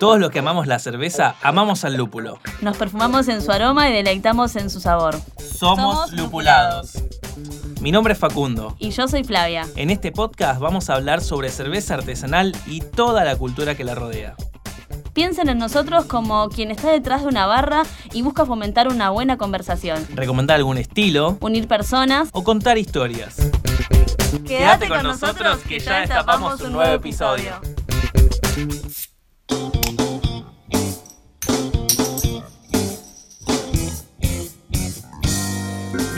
Todos los que amamos la cerveza, amamos al lúpulo. Nos perfumamos en su aroma y deleitamos en su sabor. Somos, Somos lupulados. Mi nombre es Facundo. Y yo soy Flavia. En este podcast vamos a hablar sobre cerveza artesanal y toda la cultura que la rodea. Piensen en nosotros como quien está detrás de una barra y busca fomentar una buena conversación, Recomendar algún estilo unir personas. o contar historias. Quédate con nosotros que ya destapamos un nuevo episodio.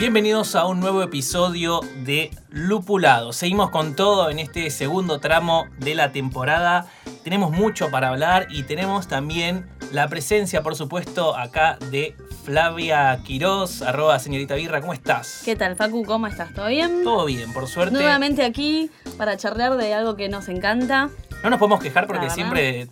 Bienvenidos a un nuevo episodio de Lupulado. Seguimos con todo en este segundo tramo de la temporada. Tenemos mucho para hablar y tenemos también la presencia, por supuesto, acá de Flavia Quiroz, arroba señorita Birra. ¿Cómo estás? ¿Qué tal, Facu? ¿Cómo estás? ¿Todo bien? Todo bien, por suerte. Nuevamente aquí para charlar de algo que nos encanta. No nos podemos quejar porque siempre,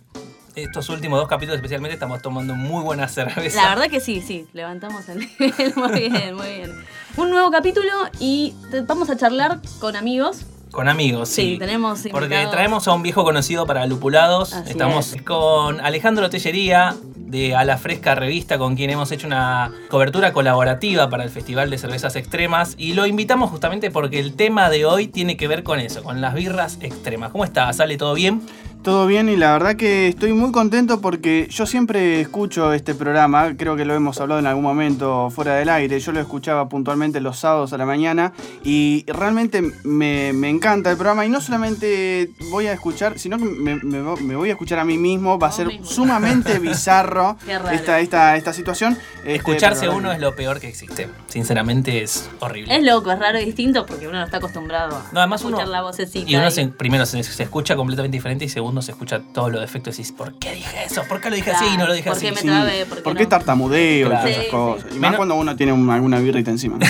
estos últimos dos capítulos especialmente, estamos tomando muy buena cerveza. La verdad que sí, sí, levantamos el nivel. Muy bien, muy bien. Un nuevo capítulo y te- vamos a charlar con amigos. Con amigos, sí. Sí, tenemos Porque invitados. traemos a un viejo conocido para lupulados. Así Estamos es. con Alejandro Tellería de A la Fresca Revista, con quien hemos hecho una cobertura colaborativa para el Festival de Cervezas Extremas. Y lo invitamos justamente porque el tema de hoy tiene que ver con eso, con las birras extremas. ¿Cómo estás? ¿Sale todo bien? Todo bien y la verdad que estoy muy contento porque yo siempre escucho este programa, creo que lo hemos hablado en algún momento fuera del aire, yo lo escuchaba puntualmente los sábados a la mañana y realmente me, me encanta el programa y no solamente voy a escuchar, sino que me, me vo- me voy a escuchar a mí mismo, va a ser mismo. sumamente bizarro esta, esta, esta situación. Este, Escucharse uno es lo peor que existe. Sinceramente es horrible. Es loco, es raro y distinto porque uno no está acostumbrado a No, además escuchar uno- la vocecita. Y uno y- se, primero se, se escucha completamente diferente y segundo se escucha todos los defectos y dices, ¿por qué dije eso? ¿Por qué lo dije así y no lo dije ¿por así? qué me Sí, trabé? ¿Por qué ¿Por qué no? tartamudeo Claro. y todas Sí, esas sí. cosas? Y más Menos- cuando uno tiene un- alguna birrita encima.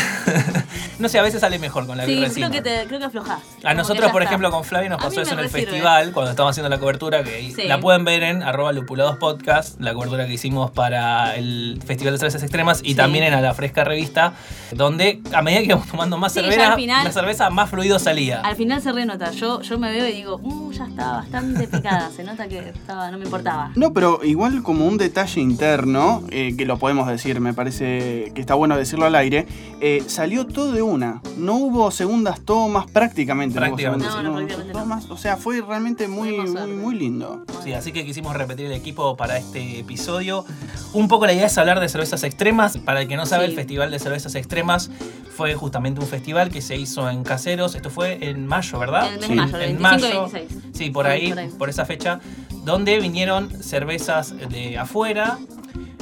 No sé, a veces sale mejor con la Sí, birra creo encima. que, te, creo que aflojás. A Como nosotros, por está. ejemplo, con Flavia nos pasó eso en el festival, cuando estábamos haciendo la cobertura, que Sí. la pueden ver en arroba lupulados podcast, la cobertura que hicimos para el Festival de Cervezas Extremas y Sí. también en A la Fresca Revista, donde a medida que íbamos tomando más Sí, cerveza, al final- la cerveza más fluido salía. Al final se renota. Yo, yo me veo y digo, "Mm, ya estaba bastante picada. Se nota que estaba, no me importaba. No, pero igual como un detalle interno, eh, que lo podemos decir, me parece que está bueno decirlo al aire, eh, salió todo de una. No hubo segundas tomas, prácticamente. no hubo Prácticamente. segundas, No, prácticamente no. tomas. O sea, fue realmente muy, muy, muy lindo. Sí, así que quisimos repetir el equipo para este episodio. Un poco la idea es hablar de cervezas extremas. Para el que no sabe, Sí. el Festival de Cervezas Extremas fue justamente un festival que se hizo en Caseros. Esto fue en mayo, ¿verdad? En Sí. mayo, el En 25 y mayo. 26. Sí, por Sí, ahí, por ahí. Por esa fecha, donde vinieron cervezas de afuera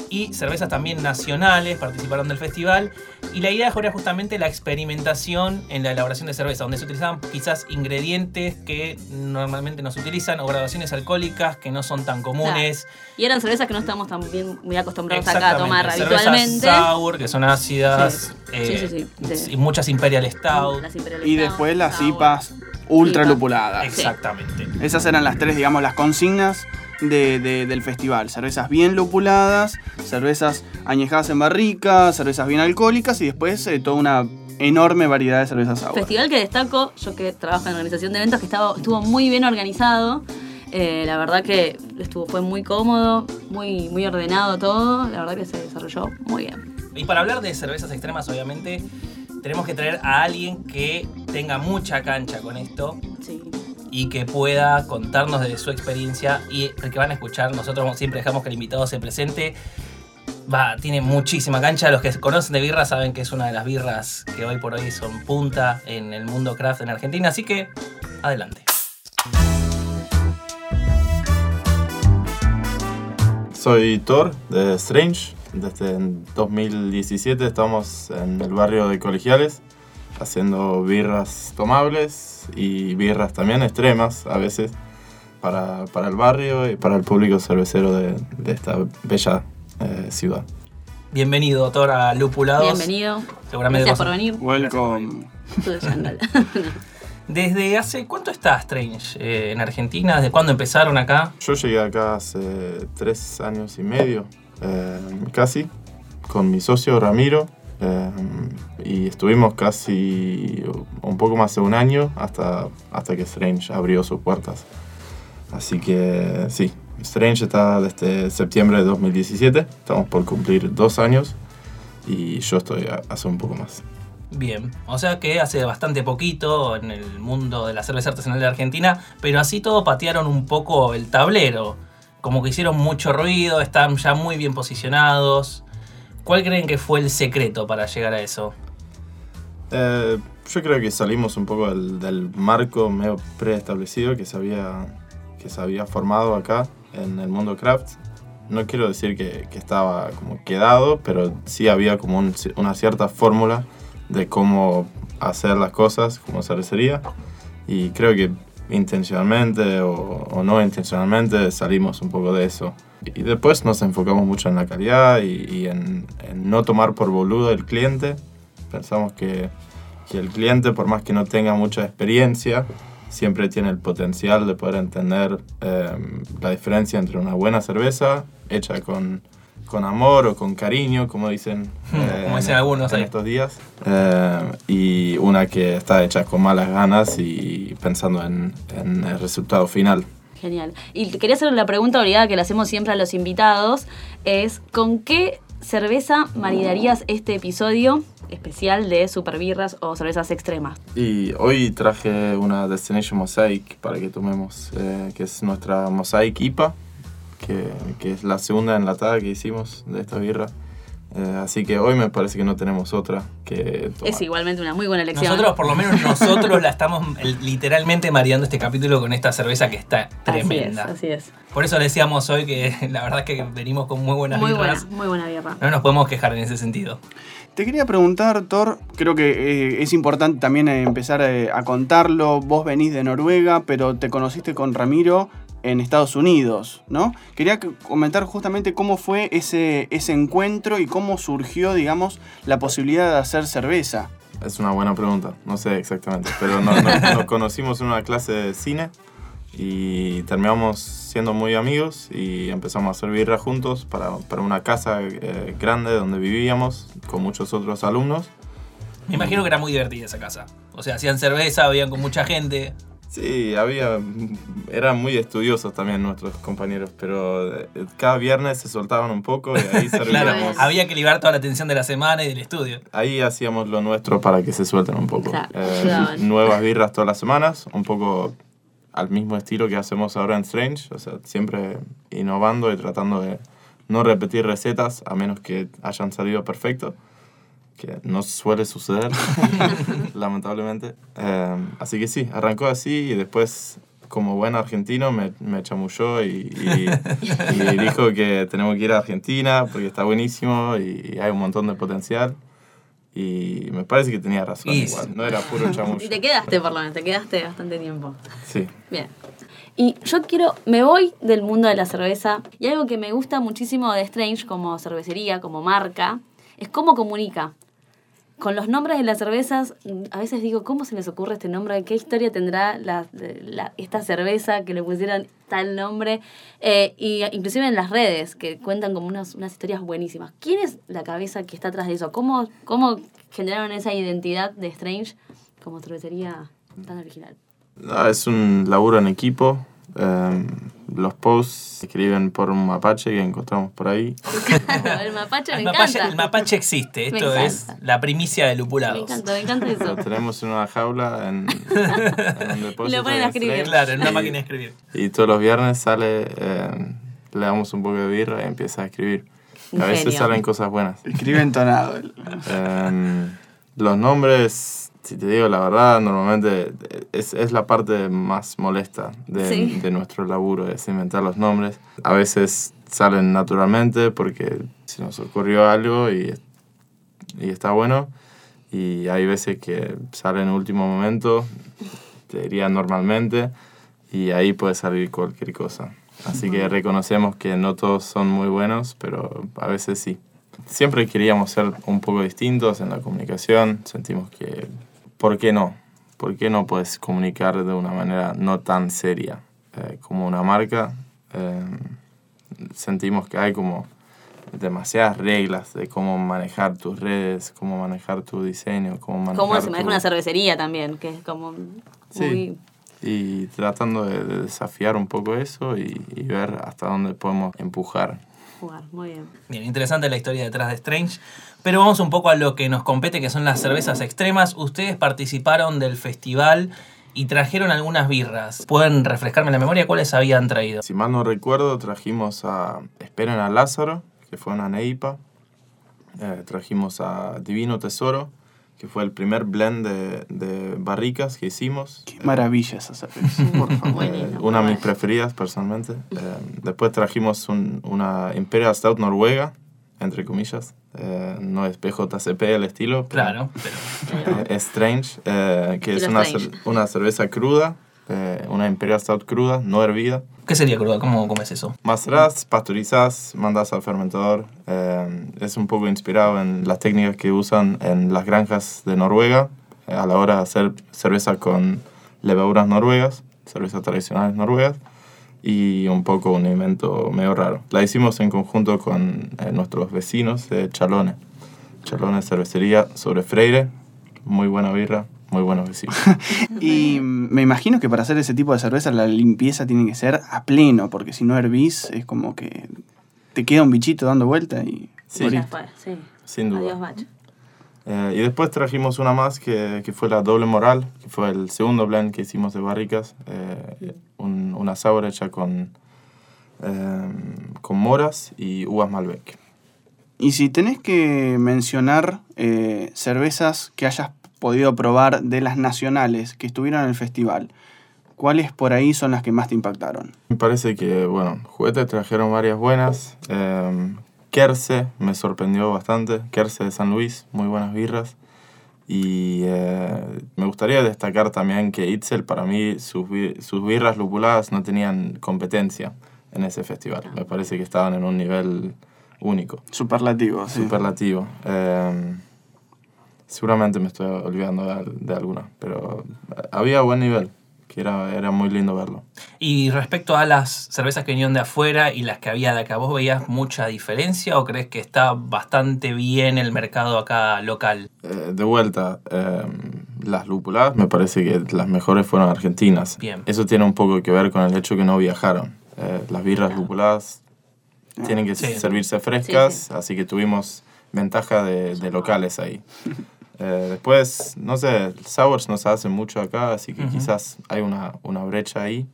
y cervezas también nacionales, participaron del festival. Y la idea era justamente la experimentación en la elaboración de cerveza, donde se utilizaban quizás ingredientes que normalmente no se utilizan o graduaciones alcohólicas que no son tan comunes. Y eran cervezas que no estamos tan bien, muy acostumbrados acá a tomar Cervezas habitualmente. sour, que son ácidas, Sí. eh, Sí, sí, sí. y muchas Imperial Stout. Imperial Y Stout, después las Sour. IPAs ultra lupuladas. Exactamente. Esas eran las tres, digamos, las consignas de- de- del festival. Cervezas bien lupuladas, cervezas añejadas en barrica, cervezas bien alcohólicas y después eh, toda una enorme variedad de cervezas sour. Festival que destaco, yo que trabajo en organización de eventos, que estaba, estuvo muy bien organizado. Eh, la verdad que estuvo, fue muy cómodo, muy, muy ordenado todo. La verdad que se desarrolló muy bien. Y para hablar de cervezas extremas, obviamente, tenemos que traer a alguien que tenga mucha cancha con esto Sí. y que pueda contarnos de su experiencia. Y el que van a escuchar, nosotros siempre dejamos que el invitado se presente. Va, tiene muchísima cancha. Los que conocen de birra saben que es una de las birras que hoy por hoy son punta en el mundo craft en Argentina. Así que, adelante. Soy Thor de Strange. Desde el 2017 estamos en el barrio de Colegiales haciendo birras tomables y birras también extremas a veces para, para el barrio y para el público cervecero de, de esta bella eh, ciudad. Bienvenido, doctor, a Lupulados. Bienvenido. Seguramente Gracias vas por venir. Welcome. ¿Desde hace cuánto está Strange eh, en Argentina? ¿Desde cuándo empezaron acá? Yo llegué acá hace tres años y medio, eh, casi, con mi socio Ramiro. eh, y estuvimos casi un poco más de un año hasta, hasta que Strange abrió sus puertas. Así que sí, Strange está desde septiembre de 2017, estamos por cumplir dos años y yo estoy hace un poco más. Bien, o sea que hace bastante poquito en el mundo de la cerveza artesanal de Argentina, pero así todo patearon un poco el tablero. Como que hicieron mucho ruido, están ya muy bien posicionados. ¿Cuál creen que fue el secreto para llegar a eso? Eh, yo creo que salimos un poco del, marco medio preestablecido que se, había, que se había formado acá en el mundo craft. No quiero decir que, que estaba como quedado, pero sí había como un- una cierta fórmula de cómo hacer las cosas como cervecería. Y creo que intencionalmente o, no intencionalmente salimos un poco de eso. Y después nos enfocamos mucho en la calidad y, en no tomar por boludo el cliente. Pensamos que, que el cliente, por más que no tenga mucha experiencia, siempre tiene el potencial de poder entender eh, la diferencia entre una buena cerveza hecha con, con amor o con cariño, como dicen, eh, Como dicen algunos en ahí. estos días, eh, y una que está hecha con malas ganas y pensando en, en el resultado final. Genial. Y quería hacer la pregunta obligada que le hacemos siempre a los invitados, es ¿con qué cerveza maridarías este episodio especial de super birras o cervezas extremas? Y hoy traje una Destination Mosaic para que tomemos, eh, que es nuestra Mosaic IPA, que, que es la segunda enlatada que hicimos de esta birra. Eh, así que hoy me parece que no tenemos otra que tomar. Es igualmente una muy buena elección. Nosotros, por lo menos nosotros la estamos literalmente mareando este capítulo con esta cerveza que está tremenda. Así es, así Por eso decíamos hoy que la verdad es que venimos con muy buenas Muy buena, muy buena birra. No nos podemos quejar en ese sentido. Te quería preguntar, Thor, creo que eh, es importante también eh, empezar eh, a contarlo. Vos venís de Noruega, pero te conociste con Ramiro en Estados Unidos, ¿no? Quería que- comentar justamente cómo fue ese, ese encuentro y cómo surgió, digamos, la posibilidad de hacer cerveza. Es una buena pregunta, no sé exactamente, pero no- no- nos conocimos en una clase de cine y terminamos siendo muy amigos y empezamos a hacer birra juntos para, para una casa eh, grande donde vivíamos con muchos otros alumnos. Me imagino que era muy divertida esa casa. O sea, hacían cerveza, habían con mucha gente. Sí, había, eran muy estudiosos también nuestros compañeros, pero eh, cada viernes se soltaban un poco y ahí Claro, servíamos. había que liberar toda la atención de la semana y del estudio. Ahí hacíamos lo nuestro para que se suelten un poco. Claro, Eh, nuevas birras todas las semanas, un poco al mismo estilo que hacemos ahora en Strange, o sea, siempre innovando y tratando de no repetir recetas a menos que hayan salido perfecto, que no suele suceder, lamentablemente. Eh, así que sí, arrancó así y después, como buen argentino, me, me chamulló y, y- y dijo que tenemos que ir a Argentina porque está buenísimo y hay un montón de potencial. Y me parece que tenía razón Y- igual, no era puro chamullo. Y te quedaste por lo menos, te quedaste bastante tiempo. Sí. Bien. Y yo quiero, me voy del mundo de la cerveza y algo que me gusta muchísimo de Strange como cervecería, como marca, es cómo comunica. Con los nombres de las cervezas, a veces digo, ¿cómo se les ocurre este nombre? ¿Qué historia tendrá la, la- esta cerveza que le pusieran tal nombre? Eh, y inclusive en las redes, que cuentan como unas, unas historias buenísimas. ¿Quién es la cabeza que está atrás de eso? ¿Cómo, ¿Cómo generaron esa identidad de Strange como cervecería tan original? Es un laburo en equipo. Eh, los posts se escriben por un mapache que encontramos por ahí. el mapache me El mapache, encanta. el mapache existe, Me esto es la primicia de Me lupulados. encanta, me encanta eso. Lo tenemos en una jaula en, en un depósito. Lo ponen a escribir. Claro, en una Y- máquina de escribir. Y todos los viernes sale, eh, le damos un poco de birra y empieza a escribir. A veces salen cosas buenas. Escribe entonado. Em, los nombres, si te digo la verdad, normalmente es, es la parte más molesta de, Sí. de nuestro laburo, es inventar los nombres. A veces salen naturalmente porque se nos ocurrió algo y, y está bueno. Y hay veces que sale en último momento, te diría normalmente, y ahí puede salir cualquier cosa. Así que reconocemos que no todos son muy buenos, pero a veces sí. Siempre queríamos ser un poco distintos en la comunicación, sentimos que, ¿por qué no? ¿Por qué no puedes comunicar de una manera no tan seria eh, como una marca? Eh, sentimos que hay como demasiadas reglas de cómo manejar tus redes, cómo manejar tu diseño, cómo manejar Cómo se maneja tu- una cervecería también, que es como Sí. muy... y tratando de, de desafiar un poco eso y, y ver hasta dónde podemos empujar. Jugar, muy bien. Bien, interesante la historia detrás de Strange. Pero vamos un poco a lo que nos compete, que son las cervezas extremas. Ustedes participaron del festival y trajeron algunas birras. ¿Pueden refrescarme la memoria cuáles habían traído? Si mal no recuerdo, trajimos a Esperen a Lázaro, que fue una neipa. Eh, trajimos a Divino Tesoro, que fue el primer blend de, de barricas que hicimos. Qué maravilla esa cerveza, por favor. Eh, una de mis preferidas personalmente. Eh, después trajimos un- una Imperial Stout noruega, entre comillas. Eh, no es BJCP el estilo, pero Claro, pero eh, es Strange, eh, que es una, Strange. cer- una cerveza cruda, eh, una Imperial Stout cruda, no hervida. ¿Qué sería cruda? ¿Cómo comes eso? Macerás, pasteurizás, mandas al fermentador. eh, es un poco inspirado en las técnicas que usan en las granjas de Noruega eh, a la hora de hacer cerveza con levaduras noruegas, cervezas tradicionales noruegas, y un poco un invento medio raro. La hicimos en conjunto con eh, nuestros vecinos de Chalone. Chalone Cervecería sobre Freire, muy buena birra, muy buenos vecinos. Y me imagino que para hacer ese tipo de cerveza la limpieza tiene que ser a pleno, porque si no hervís es como que te queda un bichito dando vuelta y... Sí. morís. Ya fue, sí. Sin duda. Adiós, macho. Eh, y después trajimos una más que, que fue la Doble Moral, que fue el segundo blend que hicimos de barricas. eh, un- una sour hecha con, eh, con moras y uvas Malbec. Y si tenés que mencionar eh, cervezas que hayas podido probar de las nacionales que estuvieron en el festival, ¿cuáles por ahí son las que más te impactaron? Me parece que, bueno, juguetes trajeron varias buenas. Eh, Kerse me sorprendió bastante. Kerse de San Luis, muy buenas birras. Y eh, me gustaría destacar también que Itzel, para mí, sus, sus birras lupuladas no tenían competencia en ese festival. Me parece que estaban en un nivel único, Superlativo, sí. superlativo. Eh, seguramente me estoy olvidando de, de alguna, pero había buen nivel, que era, era muy lindo verlo. Y respecto a las cervezas que vinieron de afuera y las que había de acá, ¿vos veías mucha diferencia o crees que está bastante bien el mercado acá local? Eh, de vuelta, eh, las lúpulas me parece que las mejores fueron argentinas. Bien. Eso tiene un poco que ver con el hecho que no viajaron. Eh, las birras lúpuladas tienen que Sí. servirse frescas, Sí, así que tuvimos ventaja de, de locales ahí. Eh, después, no sé, sours no se hacen mucho acá, así que Ujú. quizás hay una, una brecha ahí.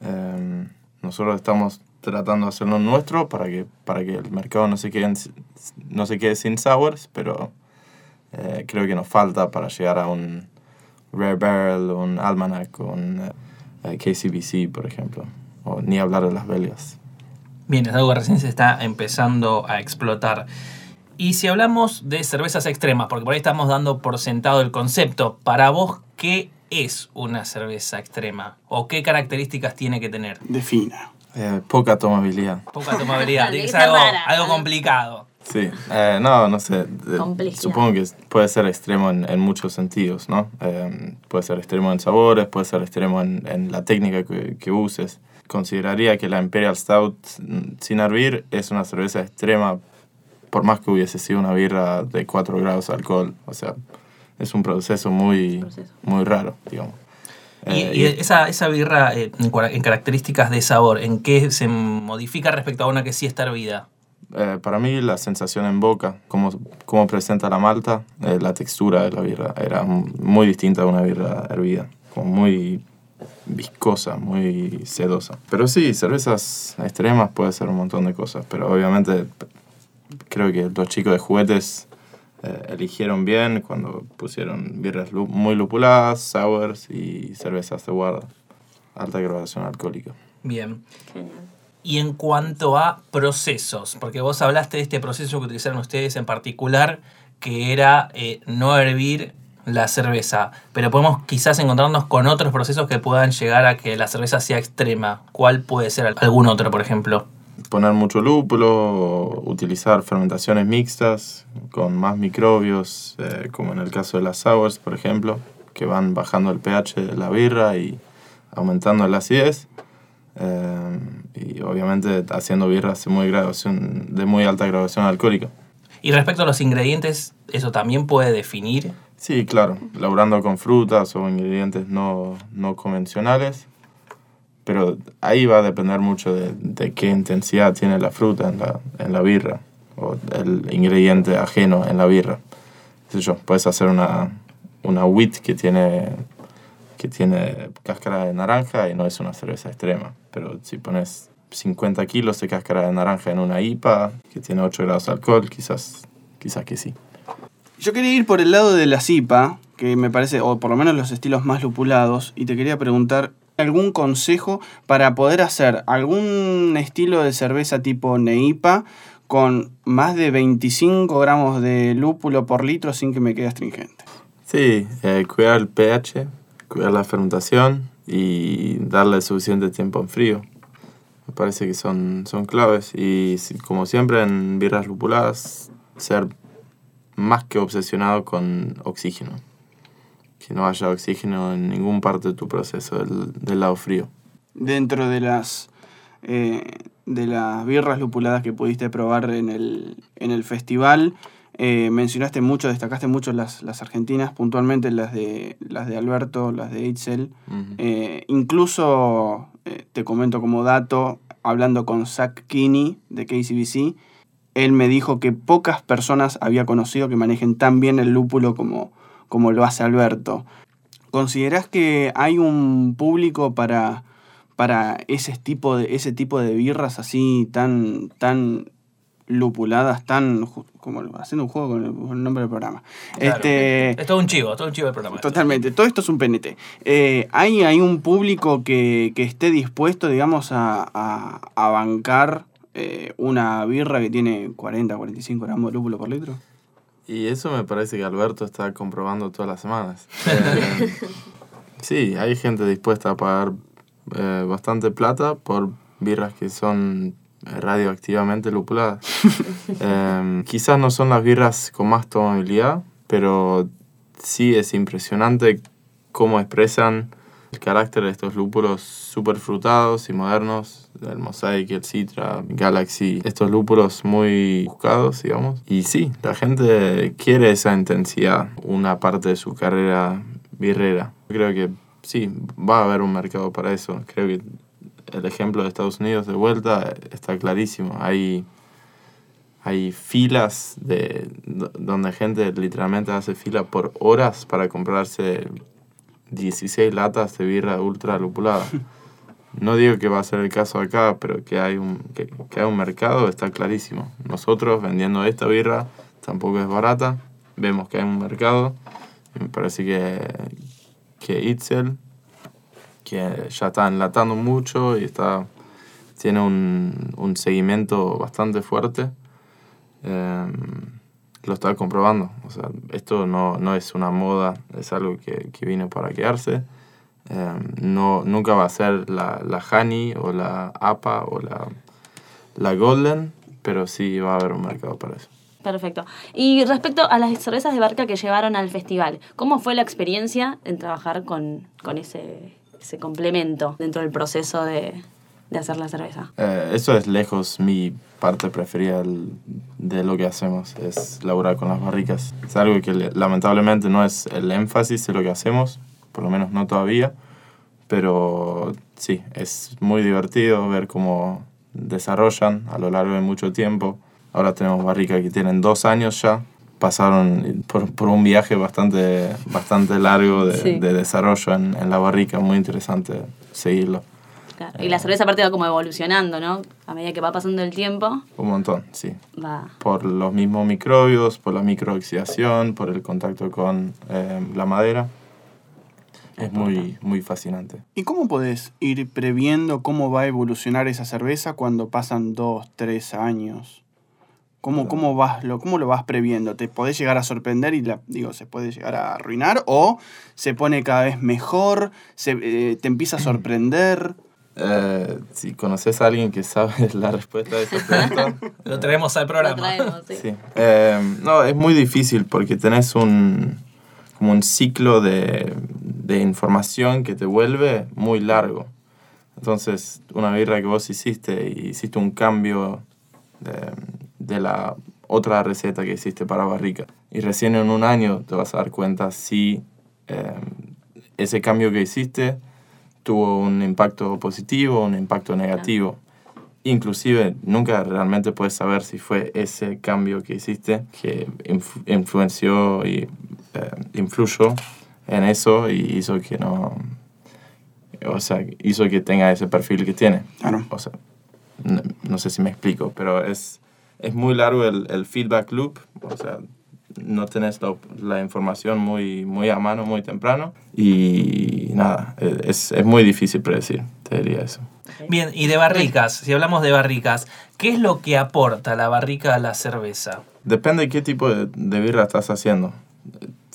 Eh, nosotros estamos tratando de hacerlo nuestro para que, para que el mercado no se quede, en- no se quede sin sours, pero eh, creo que nos falta para llegar a un Rare Barrel, un Almanac, un eh, KCBC, por ejemplo. O ni hablar de las belgas. Bien, es algo que recién se está empezando a explotar. Y si hablamos de cervezas extremas, porque por ahí estamos dando por sentado el concepto, para vos, ¿qué es una cerveza extrema? ¿O qué características tiene que tener? Defina. Eh, poca tomabilidad. Poca tomabilidad, Tiene es que ser algo, algo complicado. Sí, eh, no, no sé. Complejidad. supongo que puede ser extremo en, en muchos sentidos, ¿no? Eh, puede ser extremo en sabores, puede ser extremo en, en la técnica que, que uses. Consideraría que la Imperial Stout mm, sin hervir es una cerveza extrema, por más que hubiese sido una birra de 4 grados de alcohol. O sea, es un proceso muy, Proceso. muy raro, digamos. Y, Eh, y esa, esa birra, eh, en, características de sabor, ¿en qué se modifica respecto a una que sí está hervida? Eh, para mí la sensación en boca, cómo, cómo presenta la malta, eh, la textura de la birra era muy distinta a una birra hervida, como muy viscosa, muy sedosa. Pero sí, cervezas extremas puede ser un montón de cosas, pero obviamente creo que los chicos de juguetes eh, eligieron bien cuando pusieron birras lu- muy lupuladas, sours y cervezas de guarda, alta graduación alcohólica. Bien. Y en cuanto a procesos, porque vos hablaste de este proceso que utilizaron ustedes en particular, que era eh, no hervir la cerveza, pero podemos quizás encontrarnos con otros procesos que puedan llegar a que la cerveza sea extrema. ¿Cuál puede ser algún otro, por ejemplo? Poner mucho lúpulo, utilizar fermentaciones mixtas con más microbios, eh, como en el caso de las sours, por ejemplo, que van bajando el pH de la birra y aumentando la acidez. Eh, y obviamente haciendo birras de muy, graduación, de muy alta graduación alcohólica. Y respecto a los ingredientes, ¿eso también puede definir Sí, claro, laburando con frutas o ingredientes no, no convencionales, pero ahí va a depender mucho de, de qué intensidad tiene la fruta en la, en la birra o el ingrediente ajeno en la birra. Sé yo, puedes hacer una, una wheat que tiene, que tiene cáscara de naranja y no es una cerveza extrema, pero si pones 50 kilos de cáscara de naranja en una IPA que tiene 8 grados de alcohol, quizás, quizás que sí. Yo quería ir por el lado de la IPA, que me parece, o por lo menos los estilos más lupulados, y te quería preguntar algún consejo para poder hacer algún estilo de cerveza tipo Neipa con más de 25 gramos de lúpulo por litro sin que me quede astringente. Sí, eh, cuidar el pH, cuidar la fermentación y darle suficiente tiempo en frío. Me parece que son, son claves. Y como siempre en birras lupuladas, ser más que obsesionado con oxígeno. Que no haya oxígeno en ningún parte de tu proceso del, del lado frío. Dentro de las, eh, de las birras lupuladas que pudiste probar en el, en el festival, eh, mencionaste mucho, destacaste mucho las, las argentinas, puntualmente las de, las de Alberto, las de Eitzel. Ujú. Eh, incluso, te comento como dato, hablando con Zach Kinney de KCBC, él me dijo que pocas personas había conocido que manejen tan bien el lúpulo como, como lo hace Alberto. ¿Considerás que hay un público para, para ese, tipo de, ese tipo de birras así tan, tan lupuladas, tan como haciendo un juego con el, con el nombre del programa? Claro. Este, Es todo un chivo, todo un chivo del programa. Totalmente, todo esto es un PNT. Eh, ¿hay, ¿Hay un público que, que esté dispuesto, digamos, a, a, a bancar eh, una birra que tiene 40, 45 gramos de lúpulo por litro? Y eso me parece que Alberto está comprobando todas las semanas. Eh, sí, hay gente dispuesta a pagar eh, bastante plata por birras que son eh, radioactivamente lupuladas. Eh, quizás no son las birras con más tomabilidad, pero sí es impresionante cómo expresan el carácter de estos lúpulos súper frutados y modernos, el Mosaic, el Citra, Galaxy, estos lúpulos muy buscados, digamos. Y sí, la gente quiere esa intensidad, una parte de su carrera birrera. Creo que sí, va a haber un mercado para eso. Creo que el ejemplo de Estados Unidos de vuelta está clarísimo. Hay, hay filas de, do- donde gente literalmente hace fila por horas para comprarse 16 latas de birra ultra lupulada. No digo que va a ser el caso acá, pero que hay un, que, que hay un mercado está clarísimo. Nosotros vendiendo esta birra tampoco es barata, vemos que hay un mercado. Me parece que, que Itzel, que ya está enlatando mucho y está, tiene un, un seguimiento bastante fuerte, eh, lo está comprobando. O sea, esto no, no es una moda, es algo que, que vino para quedarse. Eh, no, nunca va a ser la, la Honey o la APA o la, la Golden, pero sí va a haber un mercado para eso. Perfecto. Y respecto a las cervezas de barca que llevaron al festival, ¿cómo fue la experiencia en trabajar con, con ese, ese complemento dentro del proceso de, de hacer la cerveza? Eh, eso es lejos mi parte preferida de lo que hacemos, es laburar con las barricas. Es algo que le- lamentablemente no es el énfasis de lo que hacemos, por lo menos no todavía, pero sí, es muy divertido ver cómo desarrollan a lo largo de mucho tiempo. Ahora tenemos barricas que tienen dos años ya, pasaron por, por un viaje bastante, bastante largo de, Sí. de desarrollo en, en la barrica, muy interesante seguirlo. Claro. Y la cerveza aparte va como evolucionando, ¿no? A medida que va pasando el tiempo, Un montón, sí. va... por los mismos microbios, por la microoxidación, por el contacto con eh, la madera. Es muy, muy fascinante. ¿Y cómo podés ir previendo cómo va a evolucionar esa cerveza cuando pasan dos, tres años? ¿Cómo, cómo, vas, lo, ¿Cómo lo vas previendo? ¿Te podés llegar a sorprender y la, digo, se puede llegar a arruinar? ¿O se pone cada vez mejor? Se, eh, ¿Te empieza a sorprender? Eh, si conoces a alguien que sabe la respuesta de esa pregunta, Lo traemos al Lo programa. traemos, sí. Sí. Eh, no, es muy difícil porque tenés un, como un ciclo de, de información que te vuelve muy largo. Entonces, una birra que vos hiciste y hiciste un cambio de, de la otra receta que hiciste para barrica. y recién en un año te vas a dar cuenta si eh, ese cambio que hiciste tuvo un impacto positivo o un impacto negativo. Inclusive nunca realmente puedes saber si fue ese cambio que hiciste que influenció y eh, influyó en eso y hizo que no... O sea, hizo que tenga ese perfil que tiene. Claro. O sea, no, no sé si me explico, pero es, es muy largo el, el feedback loop. O sea, no tenés la, la, información muy, muy a mano, muy temprano. Y nada, es, es muy difícil predecir, te diría eso. Bien, y de barricas, si hablamos de barricas, ¿qué es lo que aporta la barrica a la cerveza? Depende de qué tipo de, de birra estás haciendo.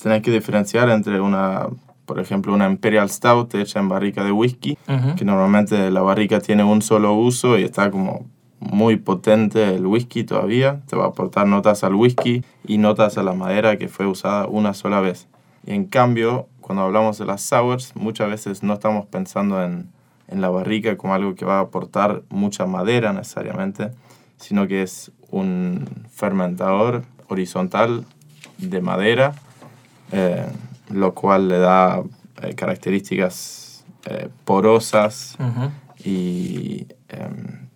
Tenés que diferenciar entre una, por ejemplo, una Imperial Stout hecha en barrica de whisky, uh -huh. que normalmente la barrica tiene un solo uso y está como muy potente el whisky todavía, te va a aportar notas al whisky y notas a la madera que fue usada una sola vez. Y en cambio, cuando hablamos de las sours, muchas veces no estamos pensando en, en la barrica como algo que va a aportar mucha madera necesariamente, sino que es un fermentador horizontal de madera, eh, lo cual le da eh, características eh, porosas uh -huh. y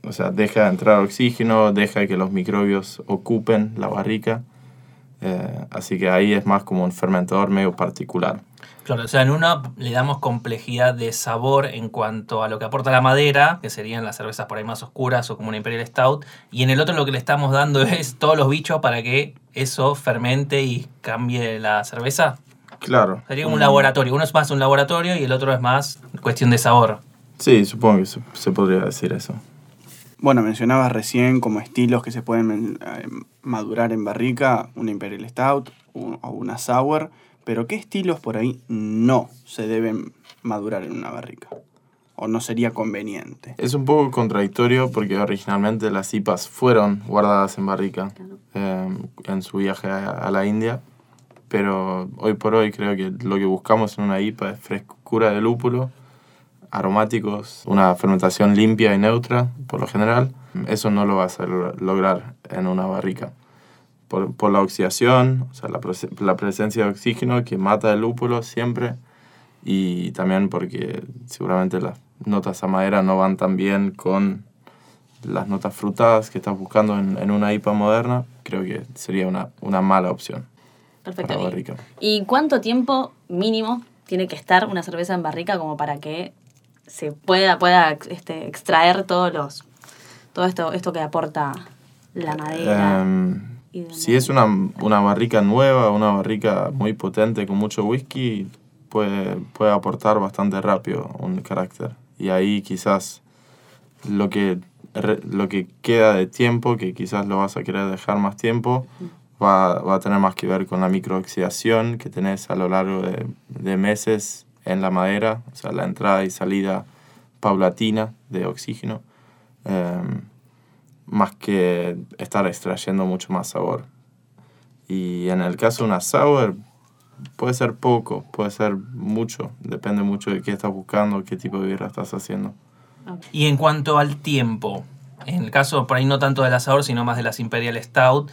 o sea, deja entrar oxígeno, deja que los microbios ocupen la barrica. Así que ahí es más como un fermentador medio particular. Claro, o sea, en uno le damos complejidad de sabor en cuanto a lo que aporta la madera, que serían las cervezas por ahí más oscuras o como una Imperial Stout, y en el otro lo que le estamos dando es todos los bichos para que eso fermente y cambie la cerveza. Claro. Sería como un laboratorio. Uno es más un laboratorio y el otro es más cuestión de sabor. Sí, supongo que se, se podría decir eso. Bueno, mencionabas recién como estilos que se pueden eh, madurar en barrica, una Imperial Stout o una Sour, pero ¿qué estilos por ahí no se deben madurar en una barrica? ¿O no sería conveniente? Es un poco contradictorio porque originalmente las IPAs fueron guardadas en barrica eh, en su viaje a, a, la India, pero hoy por hoy creo que lo que buscamos en una IPA es frescura de lúpulo, aromáticos, una fermentación limpia y neutra, por lo general. Eso no lo vas a lograr en una barrica. Por, por la oxidación, o sea, la, la, presencia de oxígeno que mata el lúpulo siempre, y también porque seguramente las notas a madera no van tan bien con las notas frutadas que estás buscando en, en una IPA moderna, creo que sería una, una mala opción. Perfecto. Barrica. ¿Y cuánto tiempo mínimo tiene que estar una cerveza en barrica como para que se pueda, pueda este, extraer todos los todo esto, esto que aporta la madera. Um, si es una, una, barrica nueva, una barrica muy potente con mucho whisky, puede, puede aportar bastante rápido un carácter. Y ahí quizás lo que, lo que queda de tiempo, que quizás lo vas a querer dejar más tiempo, va, va a tener más que ver con la microoxidación que tenés a lo largo de, de meses en la madera, o sea, la entrada y salida paulatina de oxígeno, eh, más que estar extrayendo mucho más sabor. Y en el caso de una sour, puede ser poco, puede ser mucho, depende mucho de qué estás buscando, qué tipo de birra estás haciendo. Y en cuanto al tiempo, en el caso por ahí no tanto de la sour, sino más de las Imperial Stout,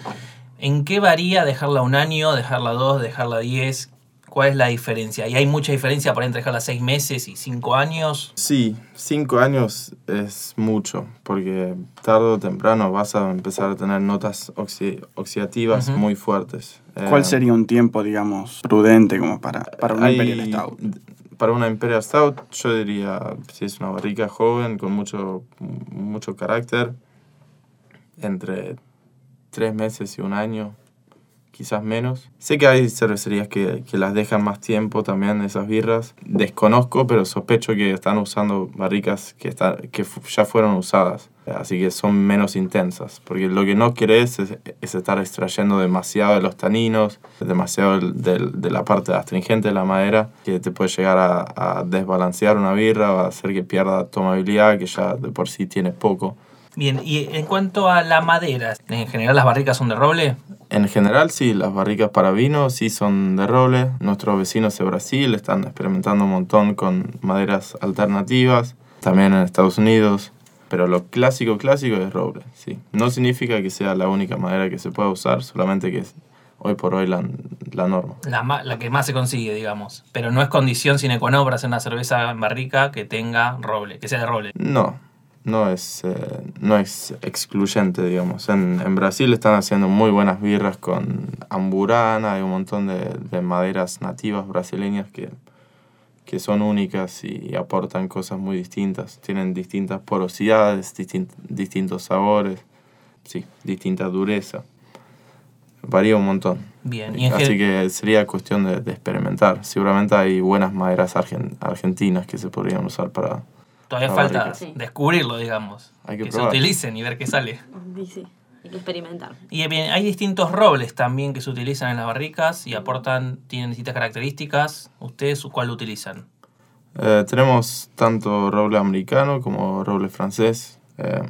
¿en qué varía dejarla un año, dejarla dos, dejarla diez? ¿Cuál es la diferencia? ¿Y hay mucha diferencia por entre dejarla seis meses y cinco años? Sí, cinco años es mucho, porque tarde o temprano vas a empezar a tener notas oxi oxidativas uh -huh. muy fuertes. ¿Cuál eh, sería un tiempo, digamos, prudente como para, para una hay, Imperial Stout? Para una Imperial Stout, yo diría, si es una barrica joven con mucho, mucho carácter, entre tres meses y un año quizás menos. Sé que hay cervecerías que, que, las dejan más tiempo también, esas birras. Desconozco, pero sospecho que están usando barricas que, está, que ya fueron usadas. Así que son menos intensas. Porque lo que no querés es, es estar extrayendo demasiado de los taninos, demasiado de, de, la parte astringente de la madera, que te puede llegar a, a desbalancear una birra o a hacer que pierda tomabilidad, que ya de por sí tiene poco. Bien, y en cuanto a la madera, ¿en general las barricas son de roble? En general sí, las barricas para vino sí son de roble. Nuestros vecinos de Brasil están experimentando un montón con maderas alternativas, también en Estados Unidos. Pero lo clásico, clásico es roble, sí. No significa que sea la única madera que se pueda usar, solamente que hoy por hoy la, la norma. La, la que más se consigue, digamos. Pero no es condición sine qua non para hacer una cerveza en barrica que tenga roble, que sea de roble. No, no es, eh, no es excluyente, digamos. En, en Brasil están haciendo muy buenas birras con amburana, hay un montón de, de maderas nativas brasileñas que, que son únicas y aportan cosas muy distintas. Tienen distintas porosidades, distin- distintos sabores, sí, distinta dureza. Varía un montón. Bien. Y Así que sería cuestión de, de experimentar. Seguramente hay buenas maderas argen- argentinas que se podrían usar para... todavía la falta. Sí. descubrirlo, digamos. Hay que se utilicen y ver qué sale. Y sí, hay que experimentar. Y bien, hay distintos robles también que se utilizan en las barricas y aportan, tienen distintas características. ¿Ustedes cuál utilizan? Eh, tenemos tanto roble americano como roble francés. Eh,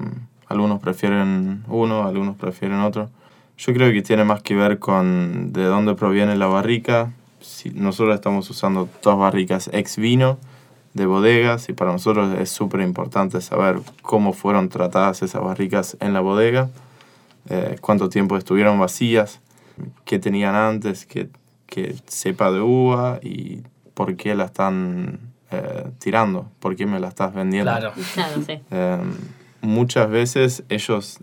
algunos prefieren uno, algunos prefieren otro. Yo creo que tiene más que ver con de dónde proviene la barrica. Si nosotros estamos usando dos barricas ex vino de bodegas y para nosotros es súper importante saber cómo fueron tratadas esas barricas en la bodega, eh, cuánto tiempo estuvieron vacías, qué tenían antes, qué, qué cepa de uva y por qué la están eh, tirando, por qué me la estás vendiendo. Claro. Claro, sí. Eh, muchas veces ellos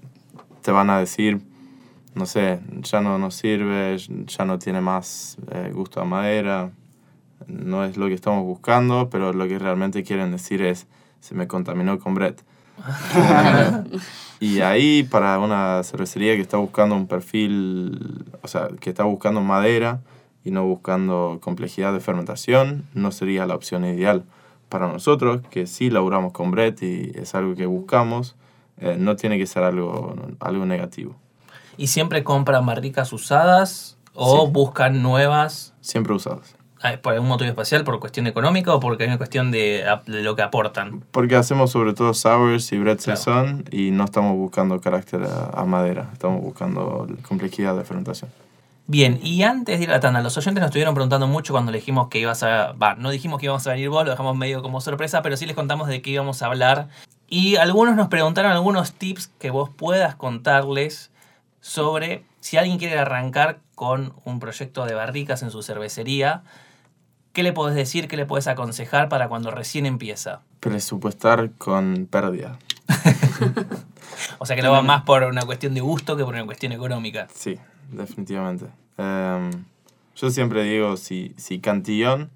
te van a decir, no sé, ya no nos sirve, ya no tiene más eh, gusto a madera, no es lo que estamos buscando, pero lo que realmente quieren decir es, se me contaminó con Brett. y ahí para una cervecería que está buscando un perfil, o sea, que está buscando madera y no buscando complejidad de fermentación, no sería la opción ideal. Para nosotros, que sí laburamos con Brett y es algo que buscamos, eh, no tiene que ser algo, algo negativo. ¿Y siempre compran barricas usadas o Sí. buscan nuevas Siempre usados. Por algún motivo especial, por cuestión económica o porque hay una cuestión de, de lo que aportan? Porque hacemos sobre todo sours y Brett Claro. Saison y no estamos buscando carácter a, a madera, estamos buscando complejidad de fermentación. Bien, y antes de ir a la tanda, los oyentes nos estuvieron preguntando mucho cuando le dijimos que ibas a... Va, no dijimos que íbamos a venir vos, lo dejamos medio como sorpresa, pero sí les contamos de qué íbamos a hablar. Y algunos nos preguntaron algunos tips que vos puedas contarles sobre si alguien quiere arrancar con un proyecto de barricas en su cervecería, ¿qué le podés decir, qué le podés aconsejar para cuando recién empieza? Presupuestar con pérdida. O sea que no va más por una cuestión de gusto que por una cuestión económica. Sí, definitivamente. Em, yo siempre digo, si, si Cantillon,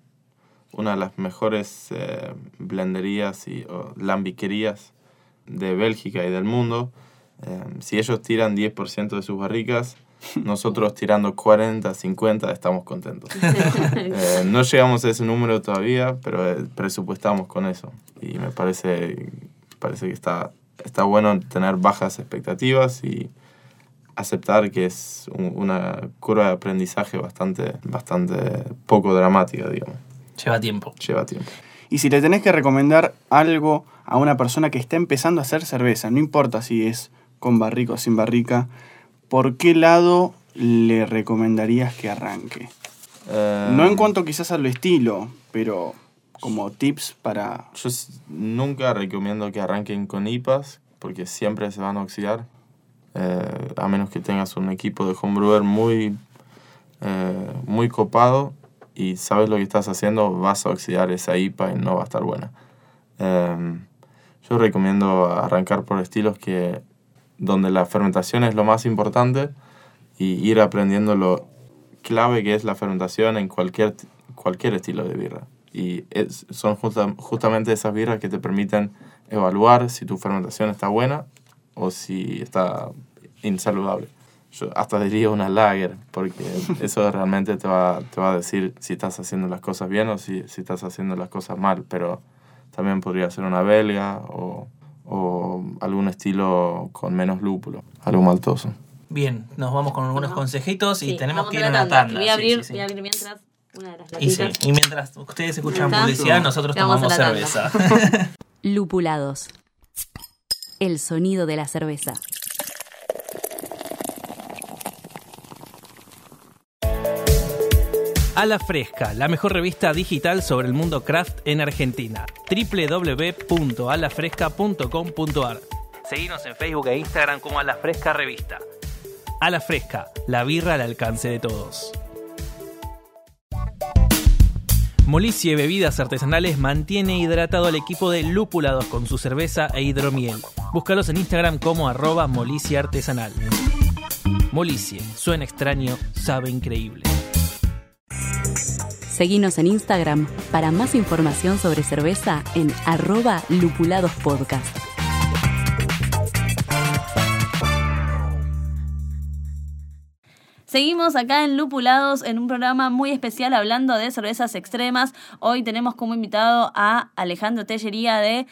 una de las mejores eh, blenderías y o lambiquerías de Bélgica y del mundo, em, si ellos tiran 10% de sus barricas, nosotros tirando 40, 50 estamos contentos. Eh, no llegamos a ese número todavía, pero eh, presupuestamos con eso. Y me parece, parece que está, está bueno tener bajas expectativas y aceptar que es un- una curva de aprendizaje bastante, bastante poco dramática, digamos. Lleva tiempo. Lleva tiempo. Y si le tenés que recomendar algo a una persona que está empezando a hacer cerveza, no importa si es con barrica o sin barrica, ¿por qué lado le recomendarías que arranque? Eh, No en cuanto quizás al estilo, pero como tips para... Yo nunca recomiendo que arranquen con IPAs porque siempre se van a oxidar. Eh, a menos que tengas un equipo de homebrewer muy, eh, muy copado y sabes lo que estás haciendo, vas a oxidar esa IPA y no va a estar buena. Eh, yo recomiendo arrancar por estilos que donde la fermentación es lo más importante y ir aprendiendo lo clave que es la fermentación en cualquier, cualquier estilo de birra. Y es- son justa- justamente esas birras que te permiten evaluar si tu fermentación está buena o si está insaludable. Yo hasta diría una lager, porque eso realmente te va, te va a decir si estás haciendo las cosas bien o si, si estás haciendo las cosas mal. Pero también podría ser una belga o, o algún estilo con menos lúpulo, algo maltoso. Bien, nos vamos con algunos consejitos y Sí, tenemos que ir a una tanda. Voy a abrir, sí, sí. voy a abrir mientras una de las Y, sí, y mientras ustedes escuchan publicidad, nosotros Vamos a tomamos cerveza. Lupulados. El sonido de la cerveza. A la Fresca, la mejor revista digital sobre el mundo craft en Argentina. www.alafresca.com.ar Seguimos en Facebook e Instagram como A la Fresca Revista. A la fresca, la birra al alcance de todos. Molicie Bebidas Artesanales mantiene hidratado al equipo de lúpulados con su cerveza e hidromiel. Búscalos en Instagram como arroba Molicie Artesanal. Molicie, suena extraño, sabe increíble. Seguinos en Instagram para más información sobre cerveza en arroba lupuladospodcast. Seguimos acá en Lupulados en un programa muy especial hablando de cervezas extremas. Hoy tenemos como invitado a Alejandro Tellería de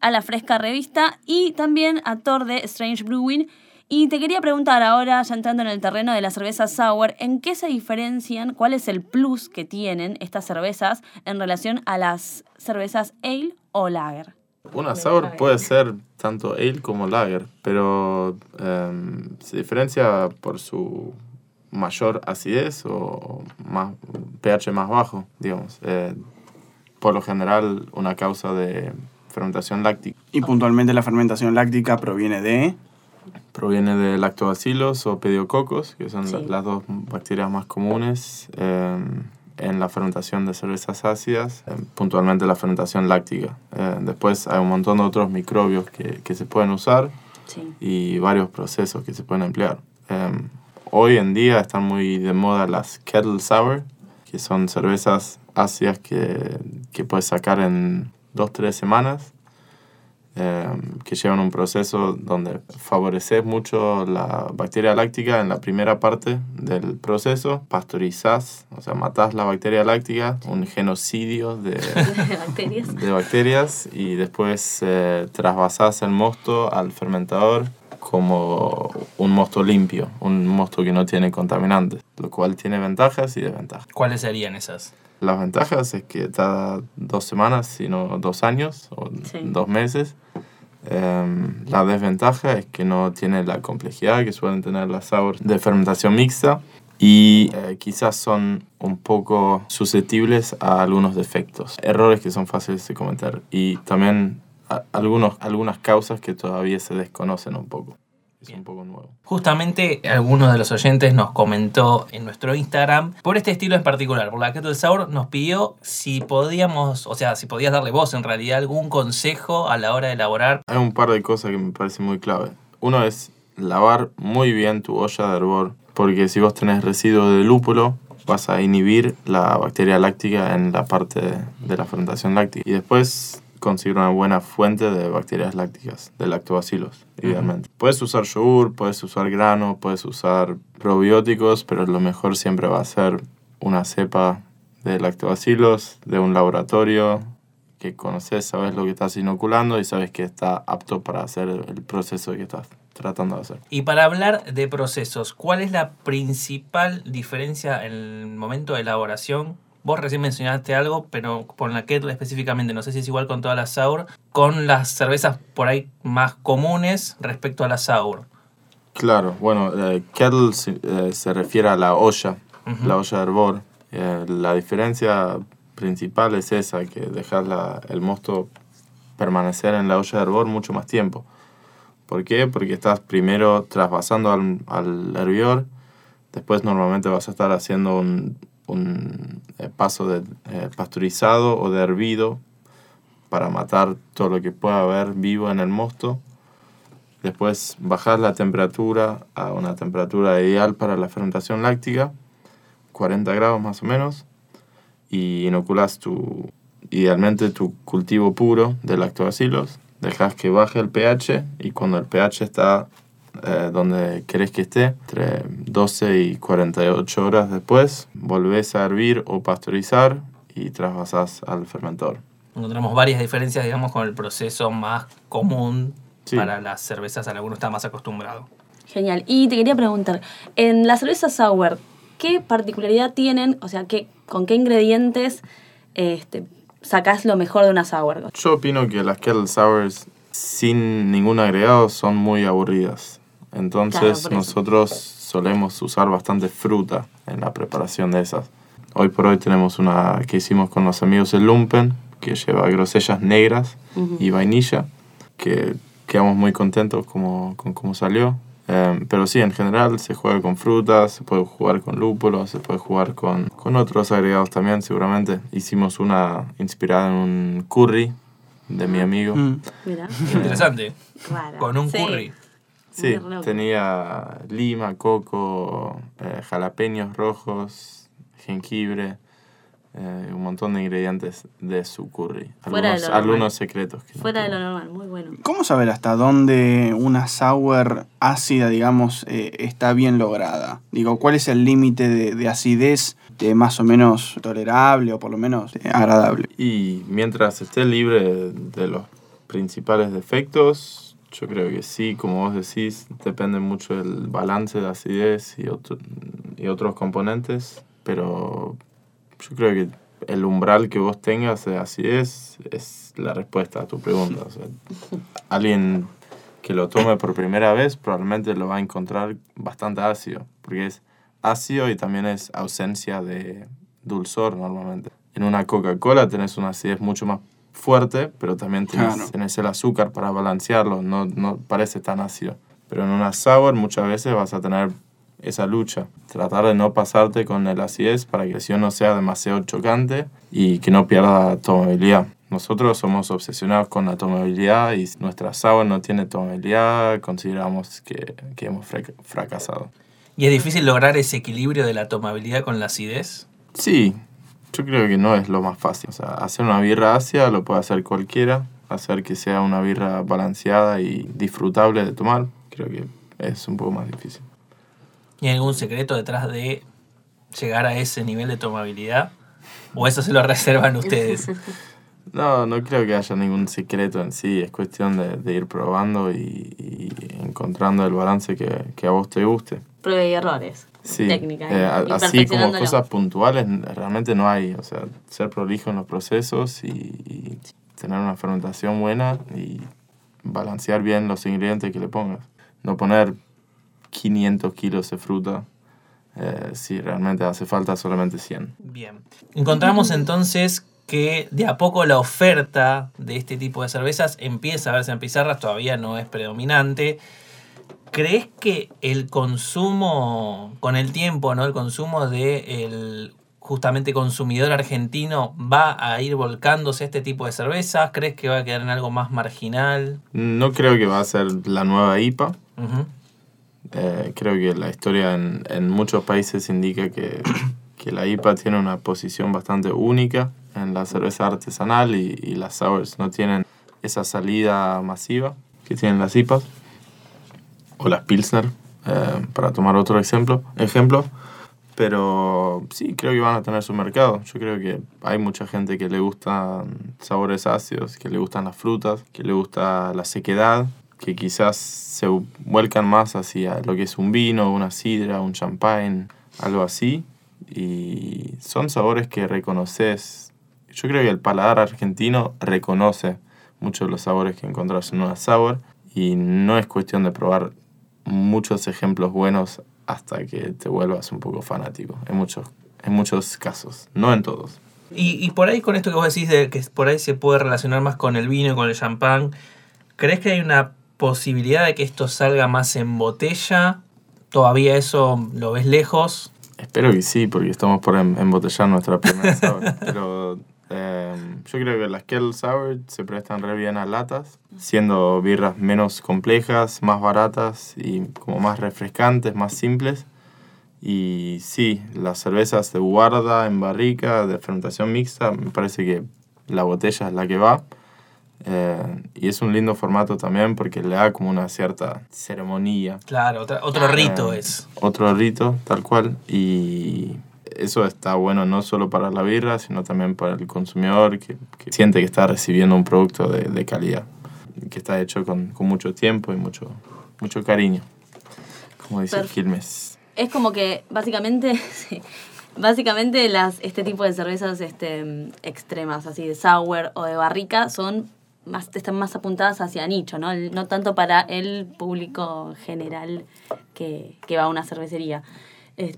A la Fresca Revista y también a Thor de Strange Brewing. Y te quería preguntar ahora, ya entrando en el terreno de las cervezas sour, ¿en qué se diferencian? ¿Cuál es el plus que tienen estas cervezas en relación a las cervezas ale o lager? Una sour puede ser tanto ale como lager, pero em, se diferencia por su mayor acidez o más pH más bajo, digamos. Eh, por lo general, una causa de fermentación láctica. Y puntualmente la fermentación láctica proviene de... Proviene de lactobacilos o pediococos, que son Sí. las dos bacterias más comunes eh, en la fermentación de cervezas ácidas, eh, puntualmente la fermentación láctica. Eh, después hay un montón de otros microbios que, que se pueden usar Sí. y varios procesos que se pueden emplear. Em, hoy en día están muy de moda las kettle sour, que son cervezas ácidas que, que puedes sacar en dos, tres semanas, em, que llevan un proceso donde favoreces mucho la bacteria láctica en la primera parte del proceso, pasteurizás, o sea, matás la bacteria láctica, un genocidio de bacterias. de bacterias y después eh, trasvasás el mosto al fermentador como un mosto limpio, un mosto que no tiene contaminantes, lo cual tiene ventajas y desventajas. ¿Cuáles serían esas? Las ventajas es que tarda dos semanas, sino dos años o Sí. dos meses. Em, la desventaja es que no tiene la complejidad que suelen tener las sours de fermentación mixta y eh, quizás son un poco susceptibles a algunos defectos, errores que son fáciles de cometer y también a- algunos, algunas causas que todavía se desconocen un poco. Es Bien. un poco nuevo. Justamente alguno de los oyentes nos comentó en nuestro Instagram por este estilo en particular, por la Kettle Sour, nos pidió si podíamos, o sea, si podías darle vos en realidad algún consejo a la hora de elaborar. Hay un par de cosas que me parecen muy clave. Uno es lavar muy bien tu olla de hervor, porque si vos tenés residuo de lúpulo, vas a inhibir la bacteria láctica en la parte de, de la fermentación láctica. Y después conseguir una buena fuente de bacterias lácticas, de lactobacilos, idealmente. Puedes usar yogur, puedes usar grano, puedes usar probióticos, pero lo mejor siempre va a ser una cepa de lactobacilos de un laboratorio que conoces, sabes lo que estás inoculando y sabes que está apto para hacer el proceso que estás tratando de hacer. Y para hablar de procesos, ¿cuál es la principal diferencia en el momento de elaboración? Vos recién mencionaste algo, pero con la Kettle específicamente, no sé si es igual con todas las Sour, con las cervezas por ahí más comunes respecto a la Sour. Claro, bueno, eh, kettle se, eh, se refiere a la olla, Ujú. la olla de hervor. Eh, la diferencia principal es esa, que dejas la- el mosto permanecer en la olla de hervor mucho más tiempo. ¿Por qué? Porque estás primero trasvasando al, al hervidor, después normalmente vas a estar haciendo un, un, eh, paso de eh, pasteurizado o de hervido para matar todo lo que pueda haber vivo en el mosto. Después bajas la temperatura a una temperatura ideal para la fermentación láctica, 40 grados más o menos, y inoculas tu, idealmente tu cultivo puro de lactobacilos. Dejas que baje el pH y cuando el pH está eh, donde querés que esté, entre 12 y 48 horas después, volvés a hervir o pasteurizar y trasvasás al fermentador. Encontramos varias diferencias, digamos, con el proceso más común Sí. para las cervezas a la que uno está más acostumbrado. Genial. Y te quería preguntar, en las cervezas sour, ¿qué particularidad tienen? O sea, ¿qué, ¿con qué ingredientes este, sacás lo mejor de una sour? Yo opino que las kettle sours sin ningún agregado son muy aburridas. Entonces nosotros solemos usar bastante fruta en la preparación de esas. Hoy por hoy tenemos una que hicimos con los amigos del Lumpen, que lleva grosellas negras y vainilla, que quedamos muy contentos como, con cómo salió. Eh, pero sí, en general se juega con frutas, se puede jugar con lúpulos, se puede jugar con, con otros agregados también, seguramente. Hicimos una inspirada en un curry de mi amigo. Mm. Mira. Interesante. Con un Sí. curry. Sí, tenía lima, coco, eh, jalapeños rojos, jengibre, eh, un montón de ingredientes de su curry. Fuera de Algunos, lo normal. algunos secretos. que no Fuera de lo normal, muy bueno. ¿Cómo saber hasta dónde una sour ácida, digamos, eh, está bien lograda? Digo, ¿cuál es el límite de, de acidez de más o menos tolerable o por lo menos eh, agradable? Y mientras esté libre de los principales defectos, yo creo que sí, como vos decís, depende mucho del balance de acidez y, otro- y otros componentes, pero yo creo que el umbral que vos tengas de acidez es la respuesta a tu pregunta. O sea, alguien que lo tome por primera vez probablemente lo va a encontrar bastante ácido, porque es ácido y también es ausencia de dulzor normalmente. En una Coca-Cola tenés una acidez mucho más fuerte, pero también tenés, Claro. tenés el azúcar para balancearlo, no, no parece tan ácido. Pero en una sour muchas veces vas a tener esa lucha, tratar de no pasarte con el acidez para que el no sea demasiado chocante y que no pierda tomabilidad. Nosotros somos obsesionados con la tomabilidad y si nuestra sour no tiene tomabilidad, consideramos que, que hemos frac- fracasado. ¿Y es difícil lograr ese equilibrio de la tomabilidad con la acidez? Sí, yo creo que no es lo más fácil. O sea, hacer una birra ácida lo puede hacer cualquiera. Hacer que sea una birra balanceada y disfrutable de tomar, creo que es un poco más difícil. ¿Y hay algún secreto detrás de llegar a ese nivel de tomabilidad? ¿O eso se lo reservan ustedes? No, no creo que haya ningún secreto en sí. Es cuestión de, de ir probando y, y encontrando el balance que, que a vos te guste. Prueba y errores. Sí, Técnica. eh, a- y así como cosas puntuales realmente no hay. O sea, ser prolijo en los procesos y, y tener una fermentación buena y balancear bien los ingredientes que le pongas. No poner 500 kilos de fruta eh, si realmente hace falta solamente 100. Bien. Encontramos entonces que de a poco la oferta de este tipo de cervezas empieza a verse en pizarras, todavía no es predominante. ¿Crees que el consumo, con el tiempo, ¿no? El consumo de el justamente consumidor argentino va a ir volcándose a este tipo de cervezas? ¿Crees que va a quedar en algo más marginal? No creo que va a ser la nueva IPA. Eh, creo que la historia en, en muchos países indica que, que la IPA tiene una posición bastante única en la cerveza artesanal y, y las sours no tienen esa salida masiva que tienen las IPAs o las Pilsner, eh, para tomar otro ejemplo, ejemplo. Pero sí, creo que van a tener su mercado. Yo creo que hay mucha gente que le gustan sabores ácidos, que le gustan las frutas, que le gusta la sequedad, que quizás se vuelcan más hacia lo que es un vino, una sidra, un champagne, algo así. Y son sabores que reconoces. Yo creo que el paladar argentino reconoce muchos de los sabores que encontrás en una sour y no es cuestión de probar muchos ejemplos buenos hasta que te vuelvas un poco fanático. En muchos, en muchos casos, no en todos. Y, y por ahí con esto que vos decís de que por ahí se puede relacionar más con el vino y con el champán, ¿crees que hay una posibilidad de que esto salga más en botella? ¿Todavía eso lo ves lejos? Espero que sí, porque estamos por em- embotellar nuestra primera. Pero eh, yo creo que las Kettle Sour se prestan re bien a latas, siendo birras menos complejas, más baratas y como más refrescantes, más simples. Y sí, las cervezas de guarda en barrica, de fermentación mixta, me parece que la botella es la que va. Eh, y es un lindo formato también porque le da como una cierta ceremonia Claro, otra- otro rito eh, es. Otro rito, tal cual. Y eso está bueno no solo para la birra, sino también para el consumidor que, que siente que está recibiendo un producto de, de calidad, que está hecho con, con mucho tiempo y mucho, mucho cariño. Como dice Perfecto. Quilmes. Es como que básicamente, sí, básicamente las, este tipo de cervezas este, extremas, así de sour o de barrica, son más, están más apuntadas hacia nicho, ¿no? El- No tanto para el público general que, que va a una cervecería.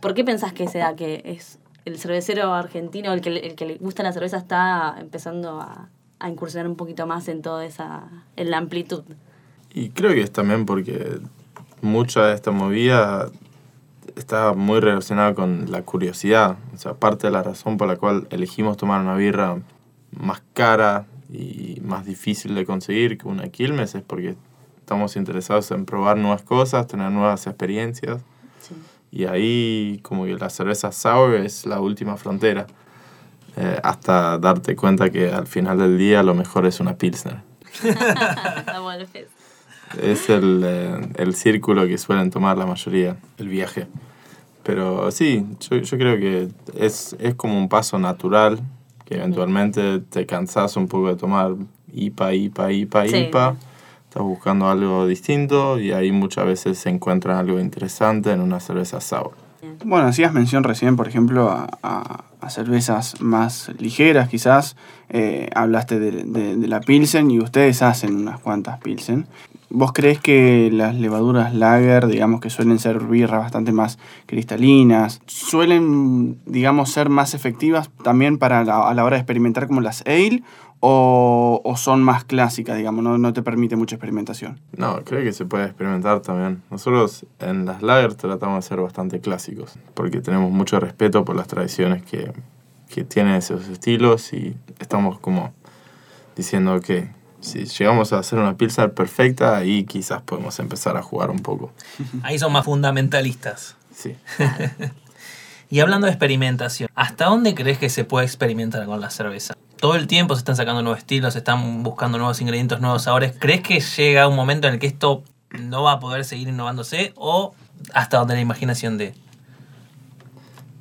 ¿Por qué pensás que se da que es el cervecero argentino, el que, el que le gusta la cerveza, está empezando a, a incursionar un poquito más en toda esa, en la amplitud? Y creo que es también porque mucha de esta movida está muy relacionada con la curiosidad. O sea, parte de la razón por la cual elegimos tomar una birra más cara y más difícil de conseguir que una Quilmes es porque estamos interesados en probar nuevas cosas, tener nuevas experiencias. Y ahí como que la cerveza sour es la última frontera. Eh, hasta darte cuenta que al final del día lo mejor es una Pilsner. Es el, eh, el círculo que suelen tomar la mayoría, el viaje. Pero sí, yo, yo creo que es, es como un paso natural, que eventualmente te cansas un poco de tomar IPA, IPA, IPA, Sí. IPA. Estás buscando algo distinto y ahí muchas veces se encuentra algo interesante en una cerveza sour. Bueno, hacías mención recién, por ejemplo, a, cervezas más ligeras, quizás. Eh, hablaste de, la Pilsen y ustedes hacen unas cuantas Pilsen. ¿Vos crees que las levaduras lager, digamos que suelen ser birras bastante más cristalinas, suelen, digamos, ser más efectivas también para a la hora de experimentar como las ale? O, o son más clásicas, digamos, no, no te permite mucha experimentación? No, creo que se puede experimentar también. Nosotros en las lagers tratamos de ser bastante clásicos, porque tenemos mucho respeto por las tradiciones que, que tienen esos estilos y estamos como diciendo que si llegamos a hacer una pizza perfecta, ahí quizás podemos empezar a jugar un poco. Ahí son más fundamentalistas. Sí. Y hablando de experimentación, ¿hasta dónde crees que se puede experimentar con la cerveza? Todo el tiempo se están sacando nuevos estilos, se están buscando nuevos ingredientes, nuevos sabores. ¿Crees que llega un momento en el que esto no va a poder seguir innovándose o hasta donde la imaginación de...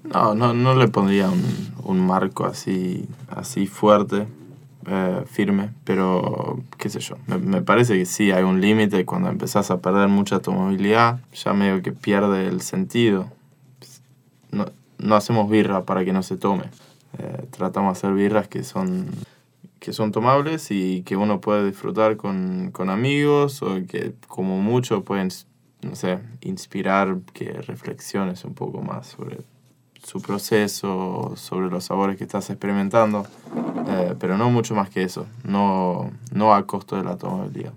No, no, no le pondría un, un marco así, así fuerte, eh, firme, pero qué sé yo. Me, parece que sí, hay un límite cuando empezás a perder mucha tu ya medio que pierde el sentido. No, no hacemos birra para que no se tome. Eh, tratamos de hacer birras que son, que son tomables y que uno puede disfrutar con, con amigos o que como mucho pueden, no sé, inspirar que reflexiones un poco más sobre su proceso, sobre los sabores que estás experimentando, eh, pero no mucho más que eso, no, no a costo de la tomabilidad.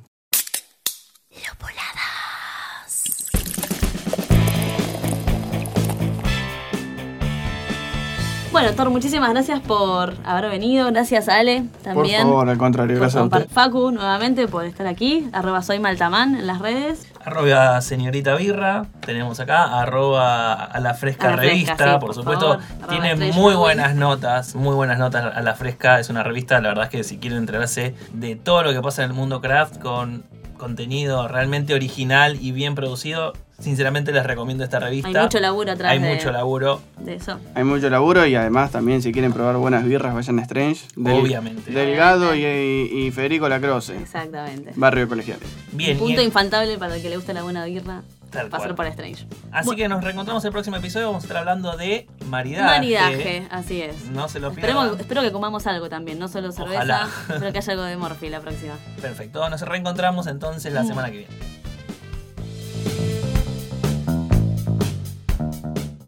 Bueno, Thor, muchísimas gracias por haber venido. Gracias, Ale, también. Por favor, al contrario, gracias a usted. Facu, nuevamente, por estar aquí. Arroba soy Maltamán en las redes. Arroba señorita birra, tenemos acá, arroba a la fresca A la Fresca, revista, sí, por por supuesto. favor. Tiene Estrella muy buenas notas, muy buenas notas a la fresca. Es una revista, la verdad es que si quieren enterarse de todo lo que pasa en el mundo craft con contenido realmente original y bien producido, sinceramente les recomiendo esta revista. Hay mucho laburo atrás Hay de, mucho laburo, de eso. Hay mucho laburo y además también si quieren probar buenas birras vayan a Strange. Del- Obviamente. Delgado y, y Federico Lacroce. Exactamente. Barrio Colegiales. bien. Un punto y- infaltable para el que le guste la buena birra. Tal Pasar cual. por Strange. Así que nos reencontramos el próximo episodio. Vamos a estar hablando de maridaje. Maridaje, así es. No se lo pierdan. Esperemos, espero que comamos algo también, no solo cerveza. Ojalá. Espero que haya algo de Morphy la próxima. Perfecto. Nos reencontramos entonces la semana que viene.